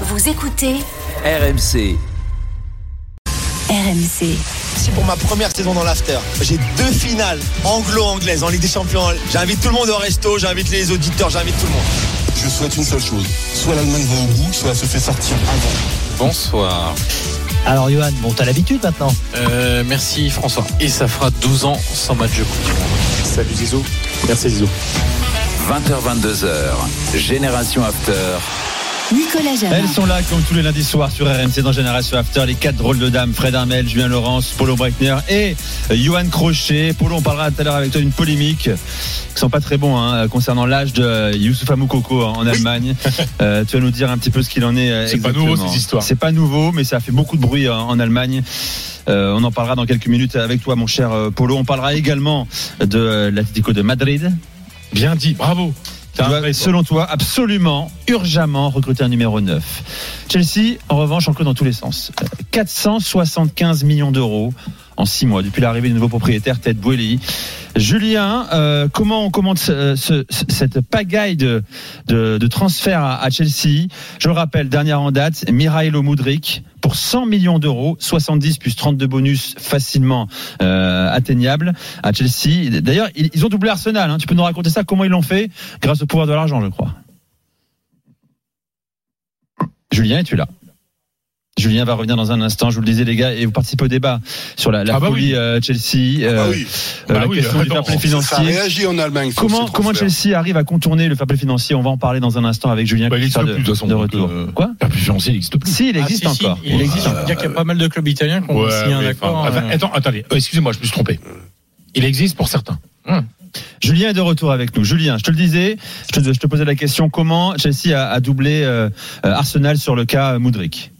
Vous écoutez RMC. RMC. C'est pour ma première saison dans l'after. J'ai deux finales anglo-anglaises en Ligue des Champions. J'invite tout le monde au resto, j'invite les auditeurs, j'invite tout le monde. Je souhaite une seule chose. Soit l'Allemagne va au bout, soit elle se fait sortir avant. Bonsoir. Alors Johan, bon t'as l'habitude maintenant Euh, merci François. Et ça fera 12 ans sans match de Coupe du Monde. Salut Zizou. Merci Zizou. 20h22h. Génération After. Nicolas Jamin. Elles sont là comme tous les lundis soirs sur RMC dans Génération After, les quatre drôles de dames, Fred Armel, Julien Laurence, Polo Breitner et euh, Johan Crochet. Polo, on parlera tout à l'heure avec toi d'une polémique qui sont pas très bons hein, concernant l'âge de Youssoufa Moukoko en Allemagne. Euh, tu vas nous dire un petit peu ce qu'il en est. euh, C'est pas exactement. nouveau, ces histoires. C'est pas nouveau, mais ça a fait beaucoup de bruit en, en Allemagne. Euh, on en parlera dans quelques minutes avec toi, mon cher euh, Polo. On parlera également de euh, l'Atlético de Madrid. Bien dit, bravo. Doit, selon toi, absolument, urgemment recruter un numéro 9. Chelsea, en revanche, en dans tous les sens. Euh, 475 millions d'euros en six mois depuis l'arrivée du nouveau propriétaire Ted Boehly. Julien, euh, comment on commente ce- ce- cette pagaille de, de, de transfert à, à Chelsea? Je le rappelle, dernière en date, Mirailo Mudrik pour 100 millions d'euros, 70 plus 32 bonus facilement euh, atteignables à Chelsea. D'ailleurs, ils, ils ont doublé Arsenal. hein. Tu peux nous raconter ça Comment ils l'ont fait? Grâce au pouvoir de l'argent, je crois. Julien, es-tu là? Julien va revenir dans un instant. Je vous le disais, les gars, et vous participez au débat sur la, la Ah bah folie oui. euh, Chelsea, Ah euh, oui, euh, Bah la oui, question du fair play ça financier. réagit en Allemagne. Comment, comment. Chelsea arrive à contourner le fair play financier? On va en parler dans un instant avec Julien Bah, il qui sera existe de, plus, de façon, retour. euh, Quoi? La plus financier, il n'existe plus. Si, il Ah, existe si, encore. il existe. Il y a pas mal de clubs italiens qui ont signé un accord. enfin, Attends, attendez. Euh, Excusez-moi, je me suis trompé. Il existe pour certains. Julien est de retour avec nous. Julien, je te le disais, je te, je te posais la question comment Chelsea a, a doublé Arsenal sur le cas Moudric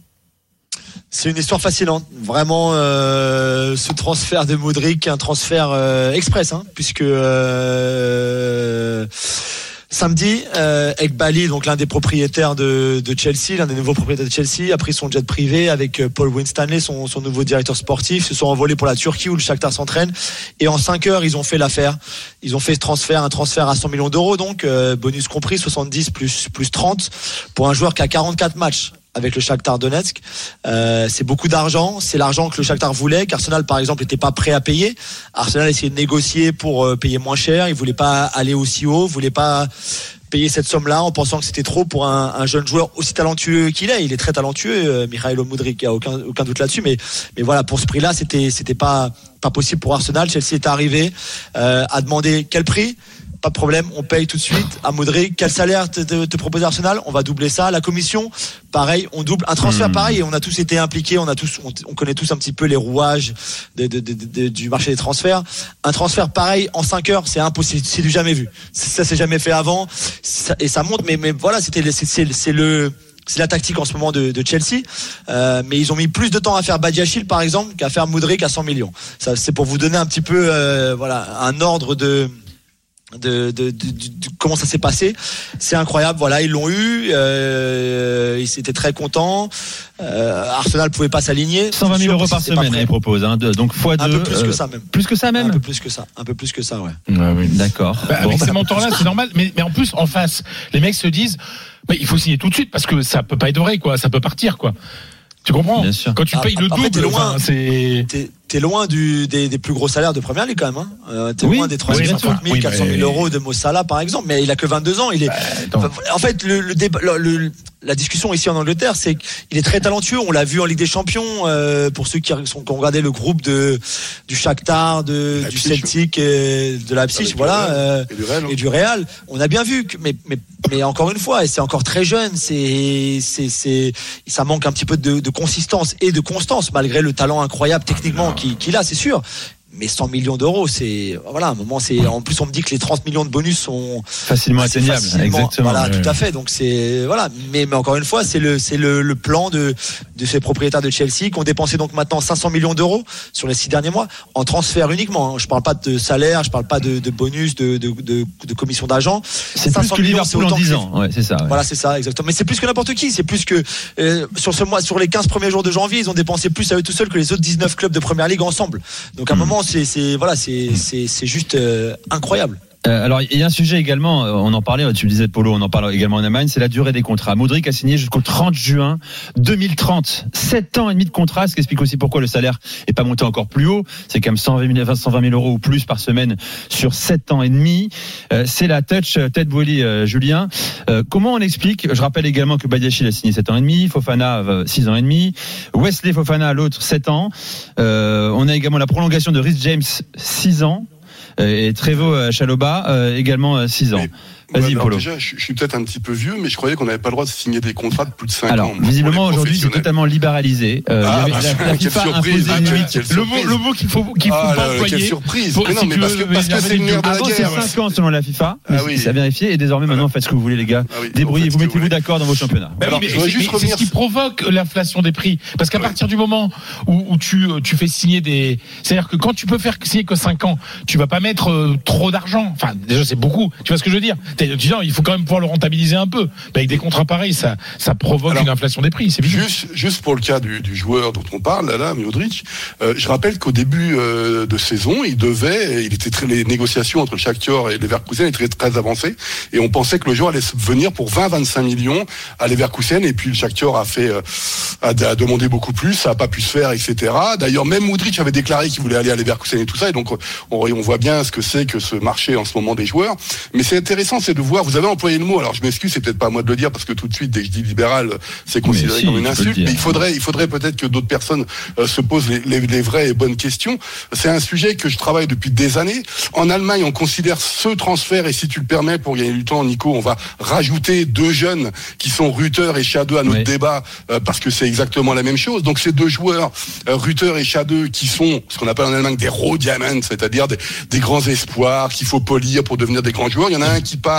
C'est une histoire fascinante. Vraiment, euh, ce transfert de Modric, un transfert euh, express, hein, puisque euh, samedi, euh, Ekbali, donc l'un des propriétaires de, Chelsea, l'un des nouveaux propriétaires de Chelsea, a pris son jet privé avec euh, Paul Winstanley, son, nouveau directeur sportif, se sont envolés pour la Turquie où le Shakhtar s'entraîne. Et en 5 heures, ils ont fait l'affaire. Ils ont fait ce transfert, un transfert à 100 millions d'euros, donc euh, bonus compris, 70 plus plus 30 pour un joueur qui a 44 matchs avec le Shakhtar Donetsk. Euh, c'est beaucoup d'argent, c'est l'argent que le Shakhtar voulait, qu'Arsenal par exemple n'était pas prêt à payer. Arsenal essayait de négocier pour euh, payer moins cher, il voulait pas aller aussi haut, voulait pas payer cette somme-là en pensant que c'était trop pour un, un jeune joueur aussi talentueux qu'il est. Il est très talentueux, euh, Mikhailo Mudrik, il y a aucun aucun doute là-dessus. Mais mais voilà, pour ce prix-là, c'était c'était pas pas possible pour Arsenal. Chelsea est arrivé, euh, a demandé quel prix? Pas de problème, on paye tout de suite à Modric. Quel salaire te, te, te propose Arsenal? On va doubler ça. La commission, pareil, on double. Un transfert pareil, et on a tous été impliqués, on a tous, on, on connaît tous un petit peu les rouages de, de- de- de- du marché des transferts. Un transfert pareil en 5 heures, c'est impossible, c'est du jamais vu. Ça s'est jamais fait avant, Ça- et ça monte. Mais, mais voilà, c'était, c'est, le c'est la tactique en ce moment de, de Chelsea, Euh, mais ils ont mis plus de temps à faire Badiachil par exemple qu'à faire Modric à 100 millions. Ça, c'est pour vous donner un petit peu, euh, voilà, un ordre de de, de, de- de- de comment ça s'est passé. C'est incroyable. Voilà, ils l'ont eu. Euh, ils étaient très contents. Euh, Arsenal pouvait pas s'aligner. 120 000 Sûr, euros par semaine, prêts. elle propose. Hein, donc fois Un deux. peu plus euh, que ça même. Plus que ça Un même peu plus que ça. Un peu plus que ça, ouais. D'accord. Bah, Bon, avec bah, ces montants-là, c'est normal. Mais, mais en plus, en face, les mecs se disent, mais il faut signer tout de suite parce que ça peut pas être vrai, quoi. Ça peut partir, quoi. Tu comprends Bien sûr. Quand tu Ah, payes le double, loin. enfin, c'est. T'es loin du, des, des plus gros salaires de première ligue quand même. Hein. Euh, t'es Oui, loin des oui, 350 000, oui, 400 000 mais- euros de Mossala par exemple. Mais il a que 22 ans. Il est. Enfin, en fait, le, le débat, le- le- la discussion ici en Angleterre, c'est qu'il est très talentueux. On l'a vu en Ligue des Champions. euh, pour ceux qui, sont, qui ont regardé le groupe de du Shakhtar, de, du. Celtic, et de Leipzig, voilà. euh, Et du Real, hein. et du Real, on a bien vu que, mais, mais, mais encore une fois, et c'est encore très jeune, c'est, c'est, c'est, ça manque un petit peu de, de consistance et de constance, malgré le talent incroyable techniquement qu'il, qu'il a, c'est sûr. Mais 100 millions d'euros, c'est, voilà, à un moment, c'est, en plus, on me dit que les 30 millions de bonus sont, facilement assez atteignable. facilement- Exactement. Voilà, tout à fait. Donc c'est voilà. Mais, mais encore une fois, c'est le c'est le, le plan de de ces propriétaires de Chelsea qui ont dépensé donc maintenant 500 millions d'euros sur les six derniers mois en transfert uniquement. hein. Je parle pas de salaire, je parle pas de, de bonus, de de, de, de commission d'agent. C'est plus 500 que millions, c'est Liverpool en autant que 10 les- ans. Ouais, c'est ça. ouais. Voilà, c'est ça, exactement. Mais c'est plus que n'importe qui. C'est plus que euh, sur ce mois, sur les 15 premiers jours de janvier, ils ont dépensé plus à eux tout seuls que les autres 19 clubs de première ligue ensemble. Donc à un moment, c'est voilà, c'est c'est c'est juste euh, incroyable. Euh, alors, il y a un sujet également, euh, on en parlait, tu le disais, Polo, on en parle également en Allemagne, c'est la durée des contrats. Modric a signé jusqu'au 30 juin 2030. 7 ans et demi de contrat, ce qui explique aussi pourquoi le salaire est pas monté encore plus haut. C'est quand même 120 000, 120 000 euros ou plus par semaine sur 7 ans et demi. Euh, c'est la touch Boily, euh, Julien. Comment on explique Je rappelle également que Badiachil a signé 7 ans et demi, Fofana 6 ans et demi, Wesley Fofana l'autre 7 ans. On a également la prolongation de Rhys James 6 ans. Euh, Et Trevo euh, Chaloba euh, également 6 ans. Vas-y, Ouais, alors Polo. Déjà, je, je suis peut-être un petit peu vieux, mais je croyais qu'on n'avait pas le droit de signer des contrats de plus de 5 Alors, ans. pour visiblement aujourd'hui, c'est totalement libéralisé. Euh, Ah, il y bah, avait- la, la quelle surprise, ah, une quelle- Le mot, le mot qu'il faut, qu'il faut Ah, pas employer. quelle surprise. Pour- mais non, si mais parce veux que parce que énerver c'est de la Avant, c'est guerre. 5 ans selon la FIFA, mais Ah oui. c'est à vérifier. Et désormais, maintenant, faites ce que vous voulez, les gars. Ah oui, Débrouillez, en fait, vous ce que mettez-vous vous d'accord dans vos championnats. Alors, je mais c'est- juste mais c'est ce qui provoque l'inflation des prix. Parce qu'à partir du moment où, tu fais signer des. C'est-à-dire que quand tu peux faire signer que 5 ans, tu vas pas mettre euh, trop d'argent. Enfin, déjà, c'est beaucoup. Tu vois ce que je veux dire? Il faut quand même pouvoir le rentabiliser un peu. Mais avec des contrats pareils, ça, ça provoque Alors, une inflation des prix. C'est. Juste, juste pour le cas du, du joueur dont on parle, là, là Modric, euh, je rappelle qu'au début euh, de saison, il devait, il était très, les négociations entre Shakhtar et Leverkusen étaient très, très avancées, et on pensait que le joueur allait venir pour 20-25 millions à Leverkusen, et puis le Shakhtar a fait, euh, a, a demandé beaucoup plus, ça a pas pu se faire, etc. D'ailleurs, même Modric avait déclaré qu'il voulait aller à Leverkusen et tout ça, et donc on, on voit bien ce que c'est que ce marché en ce moment des joueurs. Mais c'est intéressant, c'est de voir. Vous avez employé le mot. Alors je m'excuse, c'est peut-être pas à moi de le dire parce que tout de suite, dès que je dis libéral, c'est considéré si, comme une insulte. Mais il faudrait, il faudrait peut-être que d'autres personnes euh, se posent les, les- les vraies et bonnes questions. C'est un sujet que je travaille depuis des années. En Allemagne, on considère ce transfert et si tu le permets, pour gagner du temps, Nico, on va rajouter deux jeunes qui sont Rutter et Schade à notre Oui. débat euh, parce que c'est exactement la même chose. Donc ces deux joueurs, euh, Rutter et Schade, qui sont ce qu'on appelle en Allemagne des raw diamonds, c'est-à-dire des, des grands espoirs qu'il faut polir pour devenir des grands joueurs. Il y en a un qui part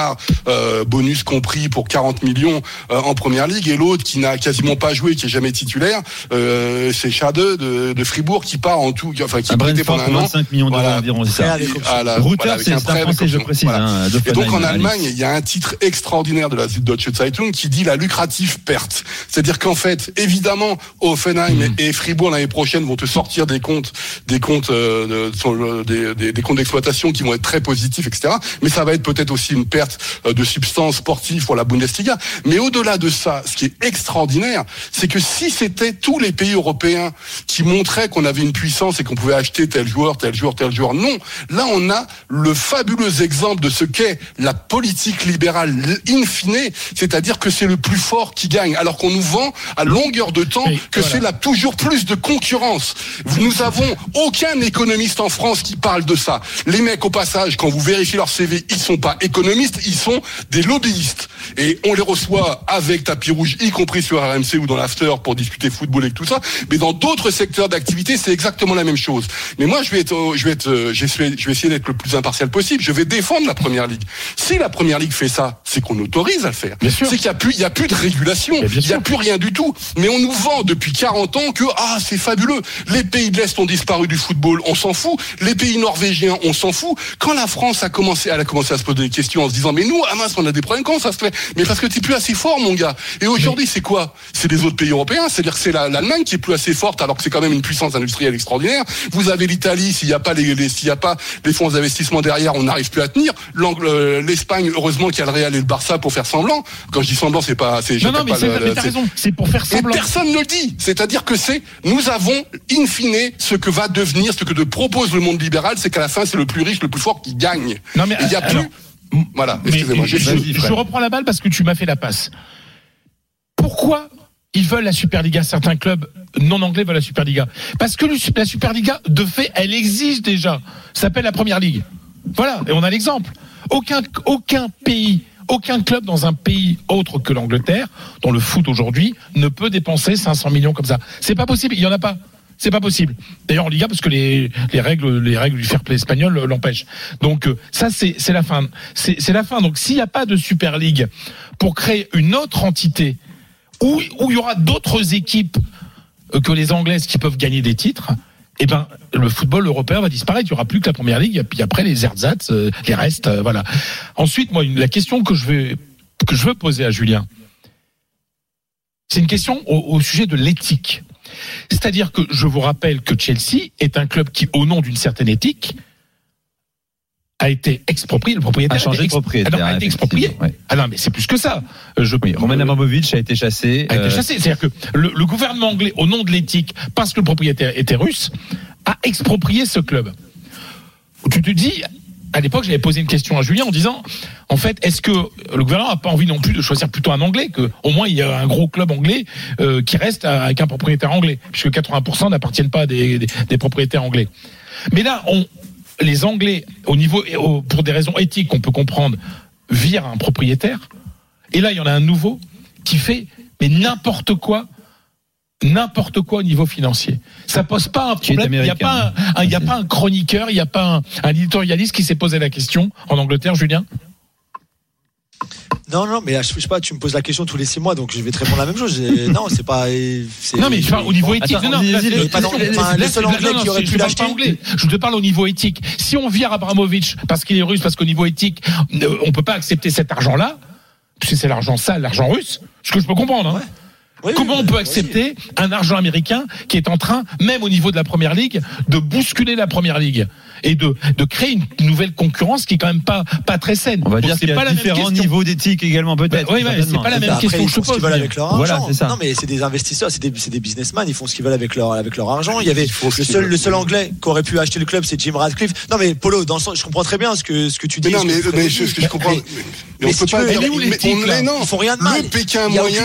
euh, bonus compris pour 40 millions euh, en première ligue et l'autre qui n'a quasiment pas joué, qui est jamais titulaire, euh, c'est Schade de, de Fribourg qui part en tout, enfin qui est pendant un an. 25 millions d'euros Voilà. environ, c'est ça. avec option. À la- Router, voilà, avec c'est un prêt français, je précise. Voilà. hein, Et donc en Allemagne, il y a un titre extraordinaire de la Süddeutsche Zeitung qui dit la lucrative perte. C'est-à-dire qu'en fait, évidemment, Offenheim Mm. et Fribourg l'année prochaine vont te sortir des comptes, des comptes, euh, de- sur le- des, des- des comptes d'exploitation qui vont être très positifs, etc. Mais ça va être peut-être aussi une perte euh, de substance sportive pour la Bundesliga. Mais au-delà de ça, ce qui est extraordinaire, c'est que si c'était tous les pays européens qui montraient qu'on avait une puissance et qu'on pouvait acheter tel joueur, tel joueur, tel joueur, non. Là, on a le fabuleux exemple de ce qu'est la politique libérale in fine, c'est-à-dire que c'est le plus fort qui gagne, alors qu'on nous vend à longueur de temps que voilà. c'est la toujours plus de concurrence. Nous avons aucun économiste en France qui parle de ça. Les mecs, au passage, quand vous vérifiez leur CV, ils sont pas économistes, ils sont des lobbyistes. Et on les reçoit avec tapis rouge, y compris sur RMC ou dans l'after pour discuter football et tout ça. Mais dans d'autres secteurs d'activité, c'est exactement la même chose. Mais moi, je vais être, euh, je vais être, euh, je vais essayer d'être le plus impartial possible. Je vais défendre la première ligue. Si la première ligue fait ça, c'est qu'on autorise à le faire. Bien sûr. C'est qu'il y a plus, il y a plus de régulation. Il y a plus rien du tout. Mais on nous vend depuis 40 ans que ah c'est fabuleux. Les pays de l'Est ont disparu du football, on s'en fout. Les pays norvégiens, on s'en fout. Quand la France a commencé, elle a commencé à se poser des questions en se disant mais nous, ah mince, on a des problèmes. Comment ça se fait? Mais parce que t'es plus assez fort, mon gars. Et aujourd'hui, c'est quoi? C'est les autres pays européens. C'est-à-dire que c'est la- l'Allemagne qui est plus assez forte, alors que c'est quand même une puissance industrielle extraordinaire. Vous avez l'Italie. S'il n'y a pas les, les- s'il y a pas les fonds d'investissement derrière, on n'arrive plus à tenir. Euh, L'Espagne, heureusement qu'il y a le Real et le Barça pour faire semblant. Quand je dis semblant, c'est pas, c'est Non, non, mais, t'as raison. C'est pour faire et semblant. personne ne le dit. C'est-à-dire que c'est, nous avons, in fine, ce que va devenir, ce que te propose le monde libéral, c'est qu'à la fin, c'est le plus riche, le plus fort qui gagne. Non, mais, il n'y a alors, plus. Voilà, excusez-moi. je, je reprends la balle parce que tu m'as fait la passe. Pourquoi ils veulent la Superliga? Certains clubs non anglais veulent la Superliga. Parce que la Superliga, de fait, elle existe déjà. Ça s'appelle la Première Ligue. Voilà, et on a l'exemple. Aucun, aucun pays, aucun club dans un pays autre que l'Angleterre, dont le foot aujourd'hui, ne peut dépenser 500 millions comme ça. C'est pas possible, il y en a pas. C'est pas possible. D'ailleurs en Liga parce que les, les règles les règles du fair play espagnol l'empêchent. Donc euh, ça c'est la fin. C'est la fin. Donc s'il n'y a pas de Super League pour créer une autre entité où où il y aura d'autres équipes euh, que les anglaises qui peuvent gagner des titres, eh ben le football européen va disparaître. Il y aura plus que la première ligue et puis après les ersatz, euh, les restes, voilà. Ensuite, moi, la question que je vais que je veux poser à Julien, c'est une question au, au sujet de l'éthique. C'est-à-dire que je vous rappelle que Chelsea est un club qui, au nom d'une certaine éthique, a été exproprié, le propriétaire A changé de propriétaire, Ah non, a été exproprié. ouais. Ah non, mais c'est plus que ça. Euh, Je, Oui, Roman Abramovich a été chassé. a été euh, chassé. C'est-à-dire que le, le gouvernement anglais, au nom de l'éthique, parce que le propriétaire était russe, a exproprié ce club. Tu te dis, à l'époque, j'avais posé une question à Julien en disant, en fait, est-ce que le gouvernement n'a pas envie non plus de choisir plutôt un anglais, que au moins il y a un gros club anglais euh, qui reste avec un propriétaire anglais, puisque 80% n'appartiennent pas à des, des, propriétaires anglais. Mais là, on, les Anglais, au niveau, au- pour des raisons éthiques qu'on peut comprendre, virent un propriétaire. Et là, il y en a un nouveau qui fait mais n'importe quoi, n'importe quoi au niveau financier. Ça pose pas un problème. Il n'y a pas un, un- il y a pas un chroniqueur, il n'y a pas un, un éditorialiste qui s'est posé la question en Angleterre, Julien? Non, non, mais là, je je sais pas, tu me poses la question tous les six mois, donc je vais te répondre la même chose. Non, c'est pas. c'est- Non, mais je parle au niveau éthique. Attends, non, non, le seul anglais non, qui aurait je pu l'acheter. anglais. Je te parle au niveau éthique. Si on vire Abramovich parce qu'il est russe, parce qu'au niveau éthique, euh, on peut pas accepter cet argent-là, puisque c'est l'argent sale, l'argent russe, ce que je peux comprendre. hein. Oui, Comment on peut accepter un argent américain qui est en train, même au niveau de la première ligue, de bousculer la première ligue et de, de créer une nouvelle concurrence qui est quand même pas, pas très saine. On va dire c'est qu'il y pas a la même différents niveaux d'éthique également peut-être. Bah, oui, ouais, c'est pas la même Après, question ils je font ce qu'ils veulent avec leur argent. ça. Non, mais c'est des investisseurs, c'est des, c'est des businessmen, ils font ce qu'ils veulent avec leur, avec leur argent. Il y avait le seul, le seul anglais qui aurait pu acheter le club, c'est Jim Radcliffe. Non, mais Polo, dans le sens, je comprends très bien ce que, ce que tu dis. Mais non, mais, mais dit. je- ce que je comprends. Mais- Mais, mais on si peut tu pas mais mais Ils font rien de mal. Le Pékin moyen.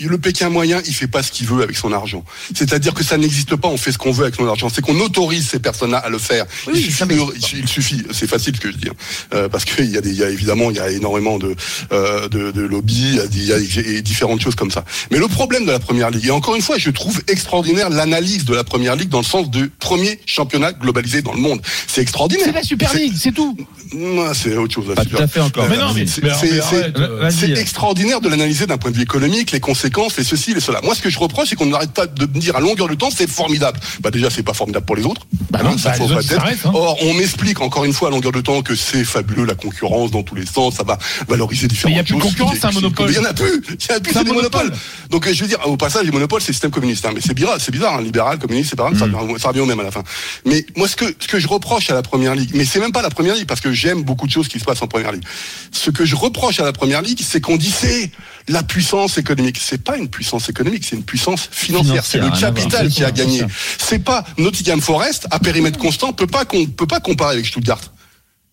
Le Pékin moyen, il fait pas ce qu'il veut avec son argent. C'est-à-dire que ça n'existe pas. On fait ce qu'on veut avec son argent. C'est qu'on autorise ces personnes-là à le faire. Oui, il, suffit ça, mais- de- il suffit. C'est facile ce que je dis, hein. Euh, parce qu'il y a des, il y a évidemment, il y a énormément de euh, de, de lobbies, il y a, des- différentes choses comme ça. Mais le problème de la première ligue, et encore une fois, je trouve extraordinaire l'analyse de la première ligue dans le sens de premier championnat globalisé dans le monde. C'est extraordinaire. C'est la Super League, c'est tout. Non, C'est autre chose. la Pas Super- tout à fait encore. Mais non, mais- c'est- extraordinaire de l'analyser d'un point de vue économique, les conséquences, les ceci, les cela. Moi, ce que je reproche, c'est qu'on n'arrête pas de me dire à longueur de temps, c'est formidable. Bah déjà, c'est pas formidable pour les autres. Bah non, Hein, ça bah, faut pas être. hein. Or, on m'explique encore une fois à longueur de temps que c'est fabuleux la concurrence dans tous les sens, ça va valoriser différentes Mais il y a plus de concurrence, c'est un monopole. Il y en a plus. Il y en a plus, C'est des monopole. monopoles. Donc, je veux dire, au passage, les monopoles, c'est le système communiste. hein. Mais c'est bizarre, c'est bizarre, libéral, communiste, c'est pas grave, ça, revient- ça revient au même à la fin. Mais moi, ce que, ce que je reproche à la première ligue, mais c'est même pas la première ligue, parce que j'aime beaucoup de choses qui se passent en première ligue. Ce que je reproche à la première ligue, c'est qu'on dit c'est la puissance économique. C'est pas une puissance économique, c'est une puissance financière. C'est le capital qui a gagné. C'est pas Nottingham Forest à périmètre constant peut pas qu'on peut pas comparer avec Stuttgart.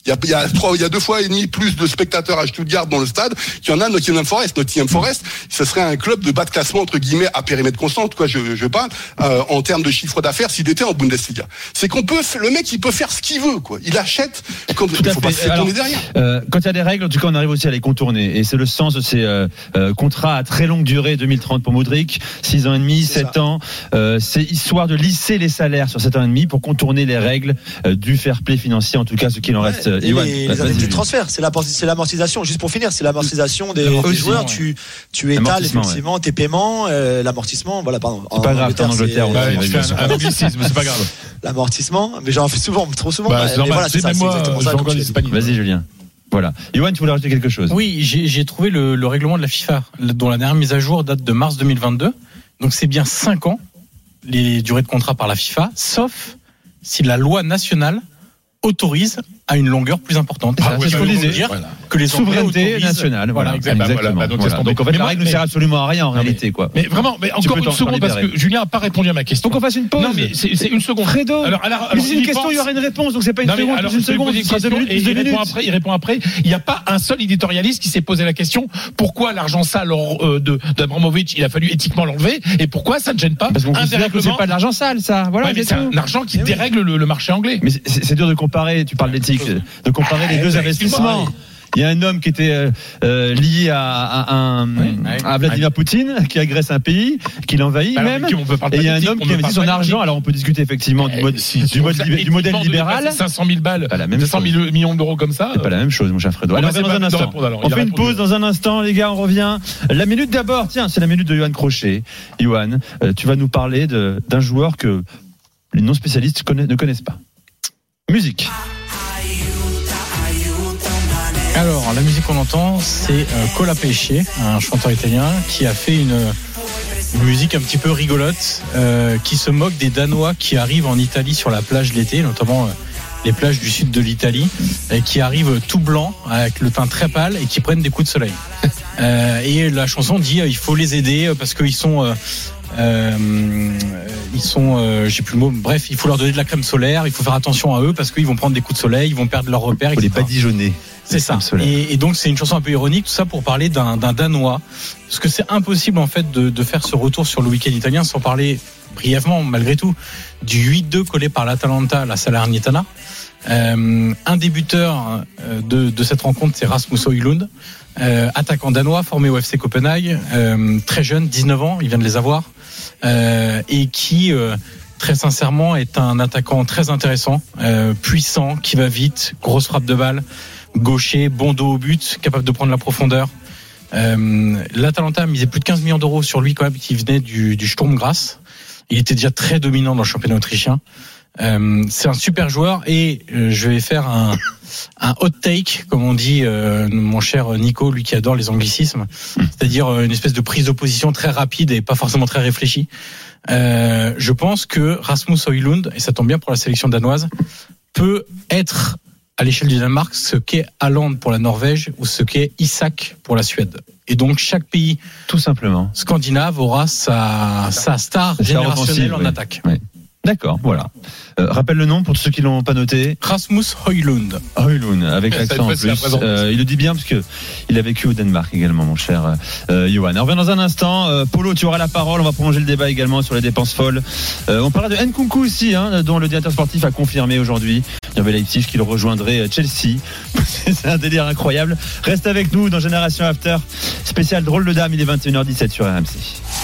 Il y, a, il, y a trois, il y a deux fois et demi plus de spectateurs à Stuttgart dans le stade qu'il y en a à Nottingham Forest. Nottingham Forest, ce serait un club de bas de classement entre guillemets à périmètre constant, cas je, je parle, euh, en termes de chiffre d'affaires s'il était en Bundesliga. C'est qu'on peut, le mec il peut faire ce qu'il veut, quoi. Il achète Tout il faut pas se tourner derrière. Euh, quand il y a des règles, en tout cas, on arrive aussi à les contourner. Et c'est le sens de ces euh, euh, contrats à très longue durée, 2030 pour Modric, 6 ans et demi, C'est 7 ça. ans. Euh, c'est histoire de lisser les salaires sur 7 ans et demi pour contourner les règles euh, du fair play financier, en tout cas, ce qu'il en reste. Euh, Et Ewan, les, les indemnités de transfert, c'est la- c'est l'amortisation. Juste pour finir, c'est l'amortisation des, des joueurs. ouais. Tu, tu étales Amortissement, effectivement tes paiements, euh, l'amortissement. Voilà, pardon. C'est pas grave, en Angleterre, on tu fais un, anglicisme, c'est pas grave. l'amortissement, mais j'en fais souvent, trop souvent. Bah, Mais voilà, c'est ça. Vas-y, Julien. Voilà. Ewan, tu voulais rajouter quelque chose? Oui, j'ai j'ai trouvé le, le règlement de la FIFA, dont la dernière mise à jour date de mars 2022. Donc c'est bien 5 ans, les durées de contrat par la FIFA, sauf si la loi nationale autorise à une longueur plus importante. Ah, c'est ce qu'on disait. dire Voilà. que les Souveraineté nationale. Voilà, Voilà, exactement. Bah, voilà, bah, donc, c'est ce qu'on donc en fait, dit. la Mais règle ne sert absolument à rien en mais- réalité, quoi. Mais vraiment, mais encore une seconde parce que Julien n'a pas répondu à ma question. Donc on fasse une pause. Non, mais c'est une seconde. Fredo. Alors, alors, Mais alors, c'est une il question, pense- il y aura une réponse, donc c'est pas une Non, mais seconde, alors, une seconde, une question minutes, et il répond après. Il répond après. Il n'y a pas un seul éditorialiste qui s'est posé la question pourquoi l'argent sale euh, de d'Abramovich, il a fallu éthiquement l'enlever et pourquoi ça ne gêne pas Parce qu'on c'est pas de l'argent sale, ça. Voilà, mais c'est un argent qui dérègle le, marché anglais. Mais c'est- dur de comparer, tu parles d'éthique, de comparer les deux bah, investissements. Il y a un homme qui était euh, euh, lié à, à, un- ouais. à Vladimir Poutine, qui agresse un pays, qui l'envahit Alors, même. on peut Et il y a un homme qui investit son argent. Alors on peut discuter effectivement du, mode, Eh, si- du, si mode, on libé- du modèle libéral. dépasser 500 000 balles, la même 200 chose. 000 millions d'euros comme ça. C'est pas la même chose, mon cher Fredo. Fait dans pas un de instant. répondre, alors. On fait une pause dans un instant, les gars, on revient. La minute d'abord, tiens, c'est la minute de Johan Crochet. Johan, euh, tu vas nous parler d'un joueur que les non spécialistes connaissent- ne connaissent pas. Musique. Alors, la musique qu'on entend, c'est euh, Cola Pesce, un chanteur italien qui a fait une, musique un petit peu rigolote, euh, qui se moque des Danois qui arrivent en Italie sur la plage l'été, notamment euh, les plages du sud de l'Italie, et qui arrivent tout blancs, avec le teint très pâle, et qui prennent des coups de soleil. Et la chanson dit il faut les aider parce qu'ils sont ils sont euh, j'ai plus le mot bref il faut leur donner de la crème solaire il faut faire attention à eux parce qu'ils vont prendre des coups de soleil ils vont perdre leur repère Faut les etc. badigeonner. C'est ça. Et, et donc c'est une chanson un peu ironique, tout ça pour parler d'un Danois, parce que c'est impossible en fait de, de faire ce retour sur le week-end italien sans parler brièvement, malgré tout, du 8-2 collé par l'Atalanta la Salernitana. Euh, un euh, de, de cette rencontre, c'est Rasmus Højlund, euh, attaquant danois formé au FC Copenhague, euh, très jeune, 19 ans, il vient de les avoir, euh, et qui euh, très sincèrement est un attaquant très intéressant, euh, puissant, qui va vite, grosse frappe de balle, gaucher, bon dos au but, capable de prendre la profondeur. Euh, L'Atalanta misé plus de 15 millions d'euros sur lui quand même, qui venait du, du Sturm. Il était déjà très dominant dans le championnat autrichien. Euh, c'est un super joueur et euh, je vais faire un, un hot take, comme on dit euh, mon cher Nico, lui qui adore les anglicismes, c'est-à-dire euh, une espèce de prise d'opposition très rapide et pas forcément très réfléchie. Euh, je pense que Rasmus Højlund, et ça tombe bien pour la sélection danoise, peut être à l'échelle du Danemark ce qu'est Haaland pour la Norvège ou ce qu'est Isak pour la Suède. Et donc chaque pays Tout simplement. scandinave aura sa, sa star générationnelle en oui. attaque. Oui. D'accord, voilà. Euh, rappelle le nom pour tous ceux qui l'ont pas noté. Rasmus Højlund. Højlund, avec l'accent en plus. Euh, il le dit bien parce que il a vécu au Danemark également, mon cher euh, Johan. On revient dans un instant. Euh, Polo, tu auras la parole. On va prolonger le débat également sur les dépenses folles. Euh, on parlera de Nkunku aussi, hein, dont le directeur sportif a confirmé aujourd'hui. Il y avait Leipzig qui le rejoindrait Chelsea. C'est un délire incroyable. Reste avec nous dans Génération After. Spécial drôle de dame, il est 21h17 sur RMC.